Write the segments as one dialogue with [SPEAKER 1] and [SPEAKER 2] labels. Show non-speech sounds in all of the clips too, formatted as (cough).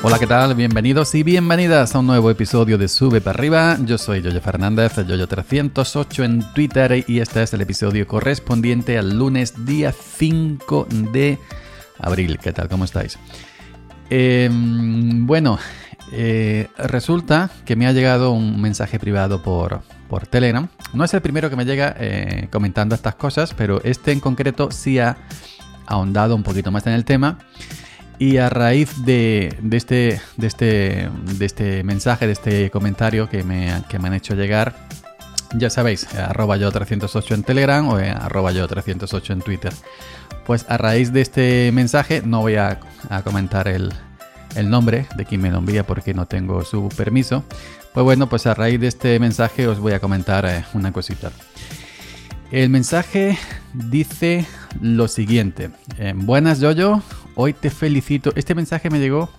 [SPEAKER 1] Hola, ¿qué tal? Bienvenidos y bienvenidas a un nuevo episodio de Sube para arriba. Yo soy Yoyo Fernández, Yoyo308 en Twitter y este es el episodio correspondiente al lunes día 5 de abril. ¿Qué tal? ¿Cómo estáis? Em, bueno, eh, resulta que me ha llegado un mensaje privado por, por Telegram. No es el primero que me llega eh, comentando estas cosas, pero este en concreto sí ha ahondado un poquito más en el tema. Y a raíz de, este, este, de este mensaje, de este comentario que me, han hecho llegar, ya sabéis, arroba yo 308 en Telegram o arroba yo 308 en Twitter. Pues a raíz de este mensaje, no voy a, comentar el, nombre de quien me lo envía porque no tengo su permiso. Pues bueno, pues a raíz de este mensaje os voy a comentar eh, una cosita. El mensaje dice lo siguiente. Eh, buenas Yoyo, hoy te felicito. Este mensaje me llegó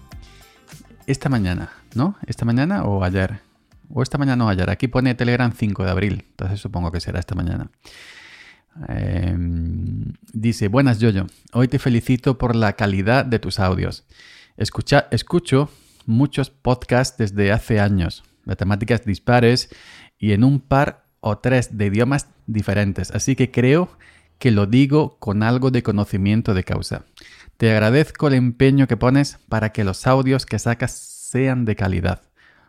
[SPEAKER 1] esta mañana, ¿no? Esta mañana o ayer. O esta mañana o ayer. Aquí pone Telegram 5 de abril. Entonces supongo que será esta mañana. Em, dice, buenas Yoyo, hoy te felicito por la calidad de tus audios. Escucho muchos podcasts desde hace años, de temáticas dispares y en un par o tres de idiomas diferentes, así que creo que lo digo con algo de conocimiento de causa. Te agradezco el empeño que pones para que los audios que sacas sean de calidad.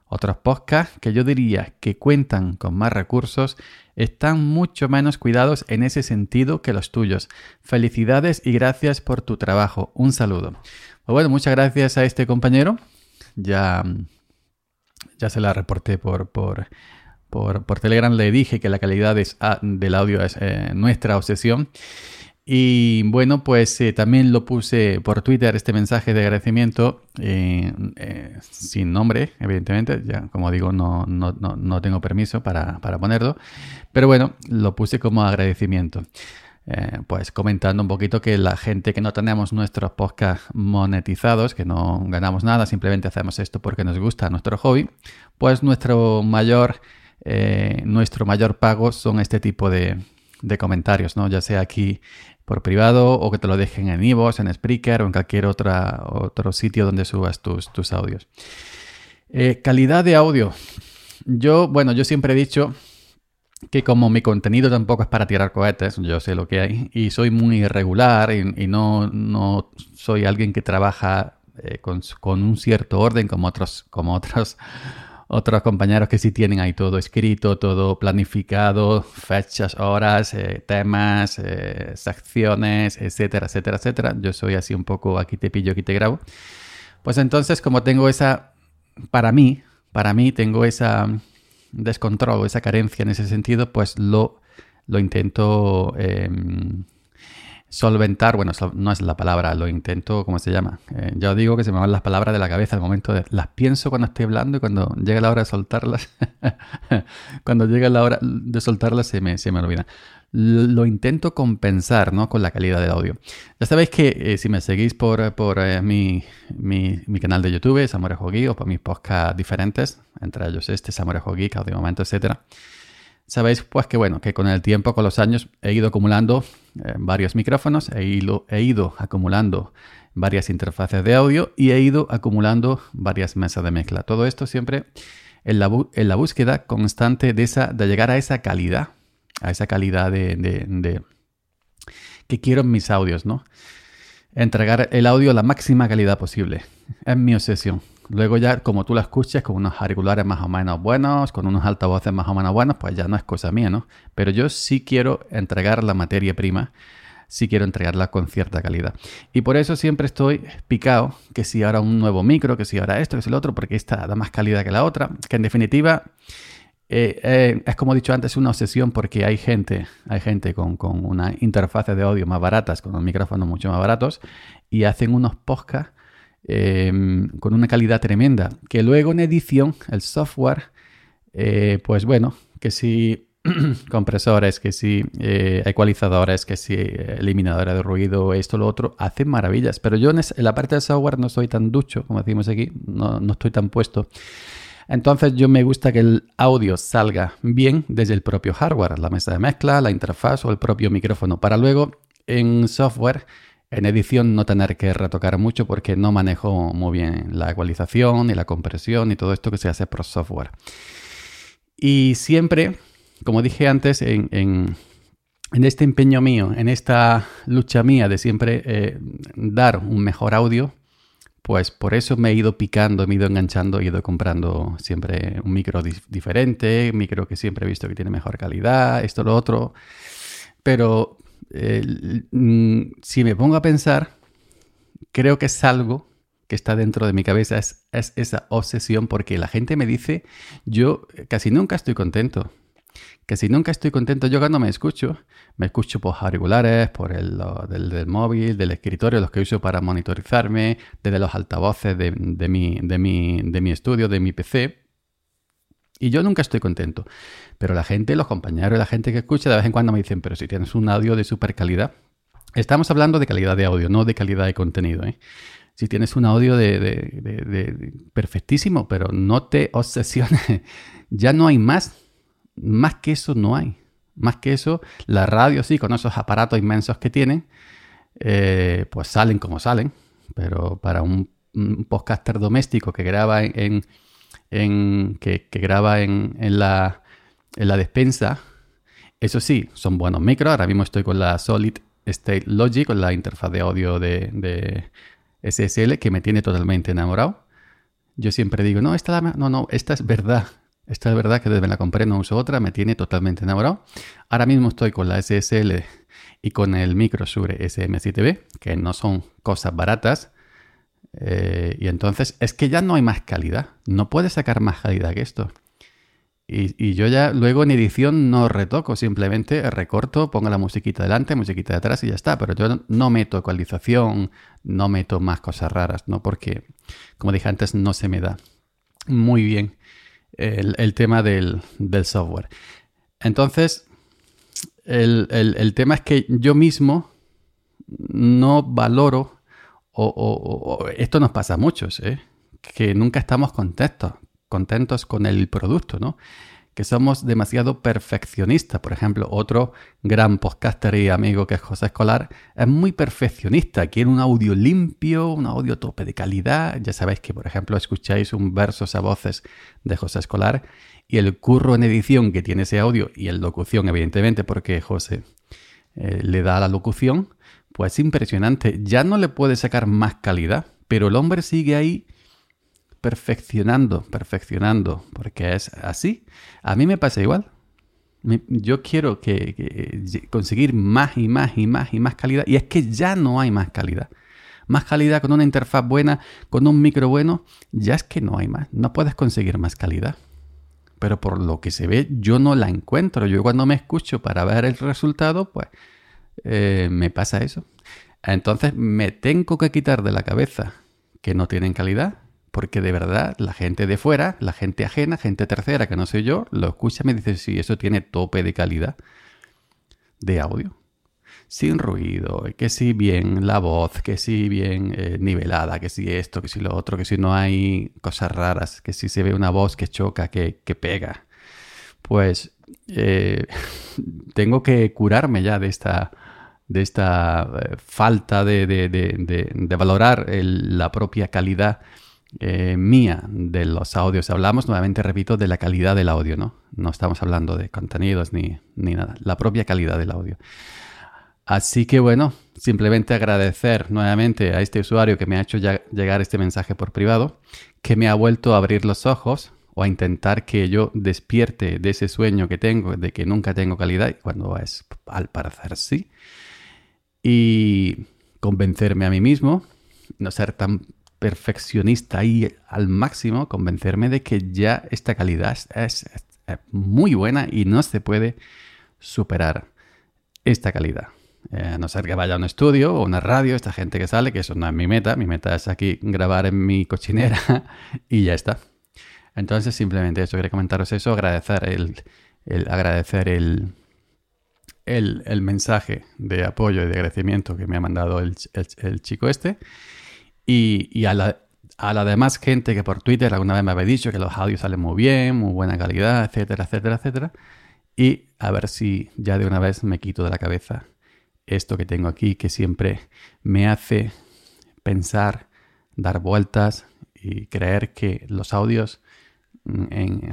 [SPEAKER 1] Otros podcasts que yo diría que cuentan con más recursos están mucho menos cuidados en ese sentido que los tuyos. Felicidades y gracias por tu trabajo. Un saludo. Pues bueno, muchas gracias a este compañero. Ya, ya se la reporté por, por, por, Telegram. Le dije que la calidad ah, del audio es eh, nuestra obsesión. Y bueno, pues eh, también lo puse por Twitter este mensaje de agradecimiento eh, eh, sin nombre, evidentemente. Ya, como digo, no, no, no, tengo permiso para, para, ponerlo. Pero bueno, lo puse como agradecimiento. pues comentando un poquito que la gente que no tenemos nuestros podcasts monetizados, que no ganamos nada, simplemente hacemos esto porque nos gusta nuestro hobby, pues nuestro mayor, nuestro mayor pago son este tipo de, de comentarios, ¿no? Ya sea aquí por privado o que te lo dejen en Ivos, en Spreaker o en cualquier otra, otro sitio donde subas tus, tus audios. Eh, calidad de audio. Yo, bueno, yo siempre he dicho que como mi contenido tampoco es para tirar cohetes, yo sé lo que hay, y soy muy irregular y, no, no, soy alguien que trabaja eh, con, con, un cierto orden como otros, como otros otros compañeros que sí tienen ahí todo escrito, todo planificado, fechas, horas, eh, temas, eh, secciones, etcétera, etcétera, etcétera. Yo soy así un poco aquí te pillo, aquí te grabo. Pues entonces, como tengo esa, para mí, para mí tengo esa descontrol, esa carencia en ese sentido, pues lo, lo intento em, solventar, bueno, no es la palabra, lo intento, ¿cómo se llama? Eh, yo digo que se me van las palabras de la cabeza al momento de... Las pienso cuando estoy hablando y cuando llega la hora de soltarlas, (laughs) cuando llega la hora de soltarlas se me, se me olvida. Lo, intento compensar, ¿no? Con la calidad del audio. Ya sabéis que eh, si me seguís por, por eh, mi, mi, mi, canal de YouTube, Samorejo Geek, o por mis podcasts diferentes, entre ellos este, Samorejo Geek, Audio Momento, etcétera sabéis pues que bueno, que con el tiempo, con los años, he ido acumulando eh, varios micrófonos, he ido, acumulando varias interfaces de audio y he ido acumulando varias mesas de mezcla. Todo esto siempre en la, búsqueda constante de, esa, de llegar a esa calidad, a esa calidad de, de que quiero en mis audios, ¿no? Entregar el audio a la máxima calidad posible. Es mi obsesión. Luego ya, como tú la escuches con unos auriculares más o menos buenos, con unos altavoces más o menos buenos, pues ya no es cosa mía, ¿no? Pero yo sí quiero entregar la materia prima, sí quiero entregarla con cierta calidad. Y por eso siempre estoy picado que si ahora un nuevo micro, que si ahora esto, que si lo otro, porque esta da más calidad que la otra, que en definitiva... Eh, eh, es como he dicho antes, una obsesión porque hay gente, hay gente con, con una interfaz de audio más baratas, con unos micrófonos mucho más baratos, y hacen unos podcasts Em, con una calidad tremenda. Que luego en edición, el software, eh, pues bueno, que si (clears throat) compresores, que si eh, ecualizadores, que si eliminadora de ruido, esto, lo otro, hacen maravillas. Pero yo en, la parte del software no soy tan ducho, como decimos aquí, no, no estoy tan puesto. Entonces yo me gusta que el audio salga bien desde el propio hardware, la mesa de mezcla, la interfaz o el propio micrófono, para luego en software en edición no tener que retocar mucho porque no manejo muy bien la ecualización y la compresión y todo esto que se hace por software. Y siempre, como dije antes, en, este empeño mío, en esta lucha mía de siempre eh, dar un mejor audio, pues por eso me he ido picando, me he ido enganchando, he ido comprando siempre un micro diferente, un micro que siempre he visto que tiene mejor calidad, esto, lo otro. Pero mm, si me pongo a pensar, creo que es algo que está dentro de mi cabeza, es, es esa obsesión, porque la gente me dice, yo casi nunca estoy contento que si nunca estoy contento yo cuando me escucho, me escucho por auriculares, por el del, móvil, del escritorio, los que uso para monitorizarme, desde los altavoces de, mi, de, mi, de mi estudio, de mi PC. Y yo nunca estoy contento. Pero la gente, los compañeros, la gente que escucha, de vez en cuando me dicen, pero si tienes un audio de super calidad. Estamos hablando de calidad de audio, no de calidad de contenido. ¿eh? Si tienes un audio de, perfectísimo, pero no te obsesiones. (laughs) ya no hay más más que eso no hay. Más que eso, la radio sí, con esos aparatos inmensos que tienen, eh, pues salen como salen. Pero para un, podcaster doméstico que graba en, que, graba en, la, en la despensa, eso sí, son buenos micros. Ahora mismo estoy con la Solid State Logic, con la interfaz de audio de, de SSL, que me tiene totalmente enamorado. Yo siempre digo, no, esta, no, no, esta es verdad. Esta es verdad que desde la compré no uso otra, me tiene totalmente enamorado. Ahora mismo estoy con la SSL y con el micro Shure SM7B, que no son cosas baratas. Eh, y entonces es que ya no hay más calidad. No puedes sacar más calidad que esto. Y, yo ya luego en edición no retoco, simplemente recorto, pongo la musiquita delante, musiquita de atrás y ya está. Pero yo no meto ecualización, no meto más cosas raras, ¿no? Porque, como dije antes, no se me da muy bien el, tema del, software. Entonces, el, tema es que yo mismo no valoro, o, esto nos pasa a muchos, ¿eh? que nunca estamos contentos, contentos con el producto, ¿no? que somos demasiado perfeccionistas. Por ejemplo, otro gran podcaster y amigo que es José Escolar es muy perfeccionista. Quiere un audio limpio, un audio tope de calidad. Ya sabéis que, por ejemplo, escucháis un versos a voces de José Escolar y el curro en edición que tiene ese audio y en locución, evidentemente, porque José eh, le da la locución, pues es impresionante. Ya no le puede sacar más calidad, pero el hombre sigue ahí perfeccionando, perfeccionando, porque es así. A mí me pasa igual. Yo quiero que, conseguir más y más y más y más calidad. Y es que ya no hay más calidad. Más calidad con una interfaz buena, con un micro bueno, ya es que no hay más. No puedes conseguir más calidad. Pero por lo que se ve, yo no la encuentro. Yo cuando me escucho para ver el resultado, pues eh, me pasa eso. Entonces me tengo que quitar de la cabeza que no tienen calidad porque de verdad la gente de fuera, la gente ajena, gente tercera que no sé yo, lo escucha y me dice si eso tiene tope de calidad de audio. Sin ruido, que si bien la voz, que si bien eh, nivelada, que si esto, que si lo otro, que si no hay cosas raras, que si se ve una voz que choca, que, pega. Pues eh, (laughs) tengo que curarme ya de esta, de esta eh, falta de, valorar la propia calidad eh, mía de los audios. Hablamos, nuevamente repito, de la calidad del audio, ¿no? No estamos hablando de contenidos ni, ni nada, la propia calidad del audio. Así que bueno, simplemente agradecer nuevamente a este usuario que me ha hecho llegar este mensaje por privado, que me ha vuelto a abrir los ojos o a intentar que yo despierte de ese sueño que tengo de que nunca tengo calidad, cuando es al parecer sí, y convencerme a mí mismo, no ser tan perfeccionista ahí al máximo, convencerme de que ya esta calidad es, muy buena y no se puede superar esta calidad. Eh, a no ser que vaya a un estudio o una radio, esta gente que sale, que eso no es mi meta, mi meta es aquí grabar en mi cochinera (laughs) y ya está. Entonces simplemente eso, quería comentaros eso, agradecer el, agradecer el, el, mensaje de apoyo y de agradecimiento que me ha mandado el, el chico este. Y, a, la, a la demás gente que por Twitter alguna vez me había dicho que los audios salen muy bien, muy buena calidad, etcétera, etcétera, etcétera. Y a ver si ya de una vez me quito de la cabeza esto que tengo aquí que siempre me hace pensar, dar vueltas y creer que los audios,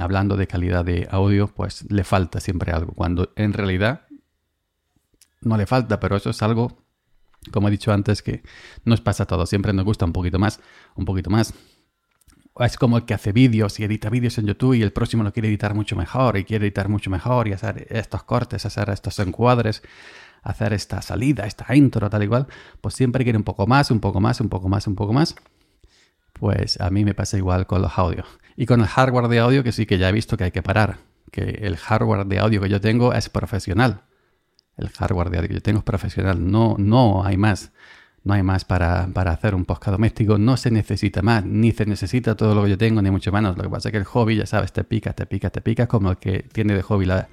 [SPEAKER 1] hablando de calidad de audio, pues le falta siempre algo, cuando en realidad no le falta, pero eso es algo, como he dicho antes, que nos pasa a todos, siempre nos gusta un poquito más, un poquito más. Es como el que hace vídeos y edita vídeos en YouTube y el próximo lo quiere editar mucho mejor y quiere editar mucho mejor y hacer estos cortes, hacer estos encuadres hacer esta salida, esta intro, tal y cual, pues siempre quiere un poco más, un poco más, un poco más, un poco más. Pues a mí me pasa igual con los audios. Y con el hardware de audio que sí que ya he visto que hay que parar. Que el hardware de audio que yo tengo es profesional. El hardware de audio que yo tengo es profesional. No, no hay más no hay más para, hacer un podcast doméstico, no se necesita más, ni se necesita todo lo que yo tengo, ni mucho menos. Lo que pasa es que el hobby, ya sabes, te pica, te pica, te pica, como el que tiene de hobby la,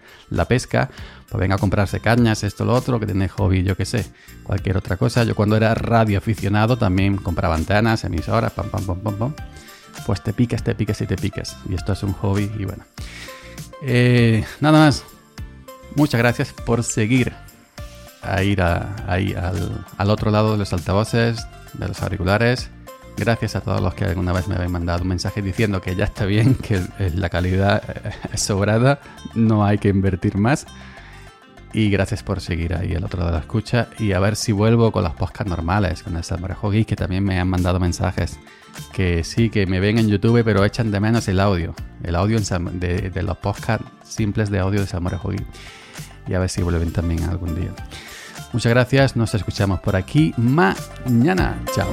[SPEAKER 1] pesca, pues venga a comprarse cañas, esto, lo otro, que tiene hobby, yo qué sé, cualquier otra cosa. Yo cuando era radio aficionado también compraba antenas, emisoras, pam, pam, pam, pam, pam. Pues te picas, te picas y te picas. Y esto es un hobby y bueno. Eh, nada más. Muchas gracias por seguir a ir ahí al, otro lado de los altavoces, de los auriculares. Gracias a todos los que alguna vez me habéis mandado un mensaje diciendo que ya está bien, que la calidad es sobrada, no hay que invertir más. Y gracias por seguir ahí al otro lado de la escucha. Y a ver si vuelvo con las podcasts normales, con el Samurai Hogi, que también me han mandado mensajes. Que sí, que me ven en YouTube, pero echan de menos el audio. El audio de, de los podcasts simples de audio de Samurai Hogi. Y a ver si vuelven también algún día. Muchas gracias, nos escuchamos por aquí mañana. Chao.